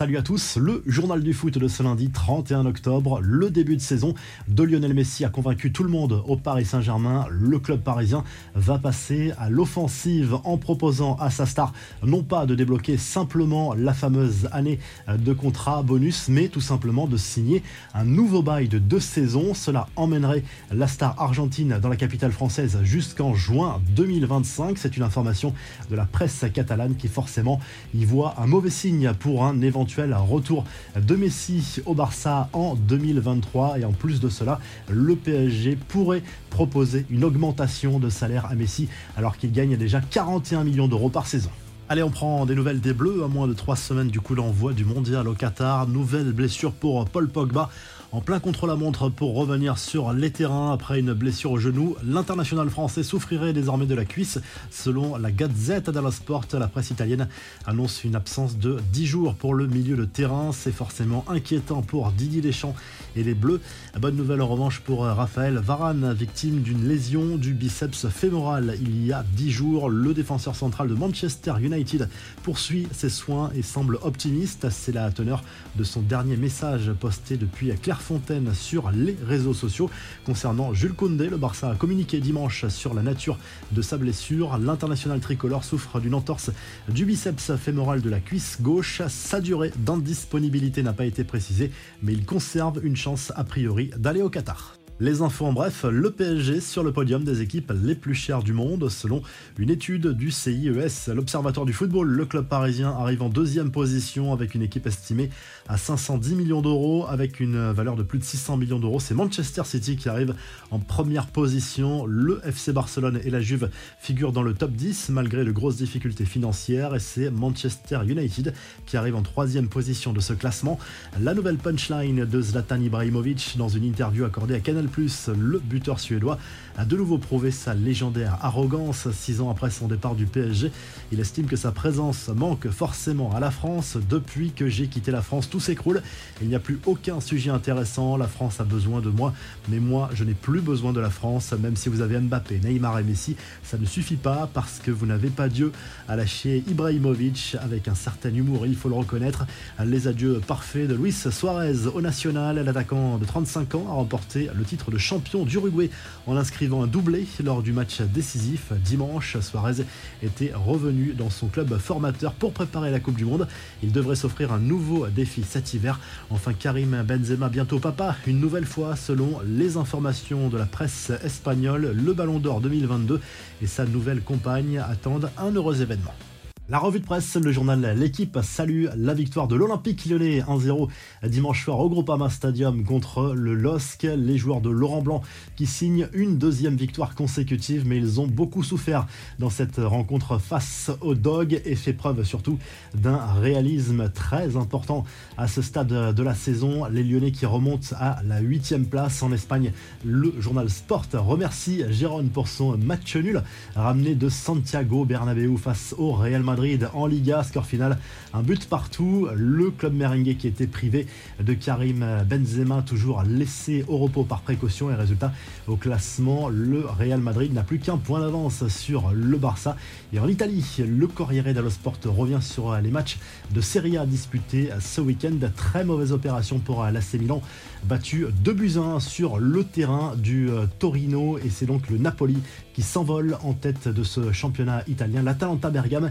Salut à tous, le journal du foot de ce lundi 31 octobre, le début de saison de Lionel Messi a convaincu tout le monde au Paris Saint-Germain. Le club parisien va passer à l'offensive en proposant à sa star non pas de débloquer simplement la fameuse année de contrat bonus, mais tout simplement de signer un nouveau bail de deux saisons. Cela emmènerait la star argentine dans la capitale française jusqu'en juin 2025. C'est une information de la presse catalane qui forcément y voit un mauvais signe pour un éventuel retour de Messi au Barça en 2023. Et en plus de cela, le PSG pourrait proposer une augmentation de salaire à Messi alors qu'il gagne déjà 41 millions d'euros par saison. Allez, on prend des nouvelles des Bleus à moins de trois semaines du coup d'envoi du mondial au Qatar. Nouvelle blessure pour Paul Pogba en plein contre-la-montre pour revenir sur les terrains après une blessure au genou. L'international français souffrirait désormais de la cuisse. Selon la Gazette dello Sport, la presse italienne annonce une absence de 10 jours pour le milieu de terrain. C'est forcément inquiétant pour Didier Deschamps et les Bleus. Bonne nouvelle en revanche pour Raphaël Varane, victime d'une lésion du biceps fémoral il y a 10 jours. Le défenseur central de Manchester United poursuit ses soins et semble optimiste. C'est la teneur de son dernier message posté depuis Claire Fontaine sur les réseaux sociaux. Concernant Jules Koundé, le Barça a communiqué dimanche sur la nature de sa blessure. L'international tricolore souffre d'une entorse du biceps fémoral de la cuisse gauche. Sa durée d'indisponibilité n'a pas été précisée, mais il conserve une chance a priori d'aller au Qatar. Les infos en bref, le PSG sur le podium des équipes les plus chères du monde selon une étude du CIES, l'Observatoire du football. Le club parisien arrive en deuxième position avec une équipe estimée à 510 millions d'euros avec une valeur de plus de 600 millions d'euros. C'est Manchester City qui arrive en première position. Le FC Barcelone et la Juve figurent dans le top 10 malgré de grosses difficultés financières et c'est Manchester United qui arrive en troisième position de ce classement. La nouvelle punchline de Zlatan Ibrahimovic dans une interview accordée à Canal le buteur suédois a de nouveau prouvé sa légendaire arrogance. Six ans après son départ du PSG, il estime que sa présence manque forcément à la France. Depuis que j'ai quitté la France, tout s'écroule. Il n'y a plus aucun sujet intéressant. La France a besoin de moi, mais moi, je n'ai plus besoin de la France. Même si vous avez Mbappé, Neymar et Messi, ça ne suffit pas parce que vous n'avez pas Dieu à lâcher Ibrahimovic avec un certain humour, il faut le reconnaître. Les adieux parfaits de Luis Suarez au national. L'attaquant de 35 ans a remporté le titre de champion d'Uruguay en inscrivant un doublé lors du match décisif dimanche. Suarez était revenu dans son club formateur pour préparer la Coupe du Monde. Il devrait s'offrir un nouveau défi cet hiver. Enfin, Karim Benzema, bientôt papa, une nouvelle fois, selon les informations de la presse espagnole, le Ballon d'Or 2022 et sa nouvelle compagne attendent un heureux événement. La revue de presse, le journal L'équipe salue la victoire de l'Olympique lyonnais 1-0 dimanche soir au Groupama Stadium contre le LOSC. Les joueurs de Laurent Blanc qui signent une deuxième victoire consécutive, mais ils ont beaucoup souffert dans cette rencontre face aux Dogs et fait preuve surtout d'un réalisme très important à ce stade de la saison. Les Lyonnais qui remontent à la huitième place en Espagne. Le journal Sport remercie Gérone pour son match nul ramené de Santiago Bernabéu face au Real En Liga. Score final, un but partout. Le club merengue qui était privé de Karim Benzema, toujours laissé au repos par précaution. Et résultat, au classement, le Real Madrid n'a plus qu'un point d'avance sur le Barça. Et en Italie, le Corriere dello Sport revient sur les matchs de Serie A disputés ce week-end. Très mauvaise opération pour l'AC Milan, battu 2 buts 1 sur le terrain du Torino. Et c'est donc le Napoli qui s'envole en tête de ce championnat italien. L'Atalanta Bergame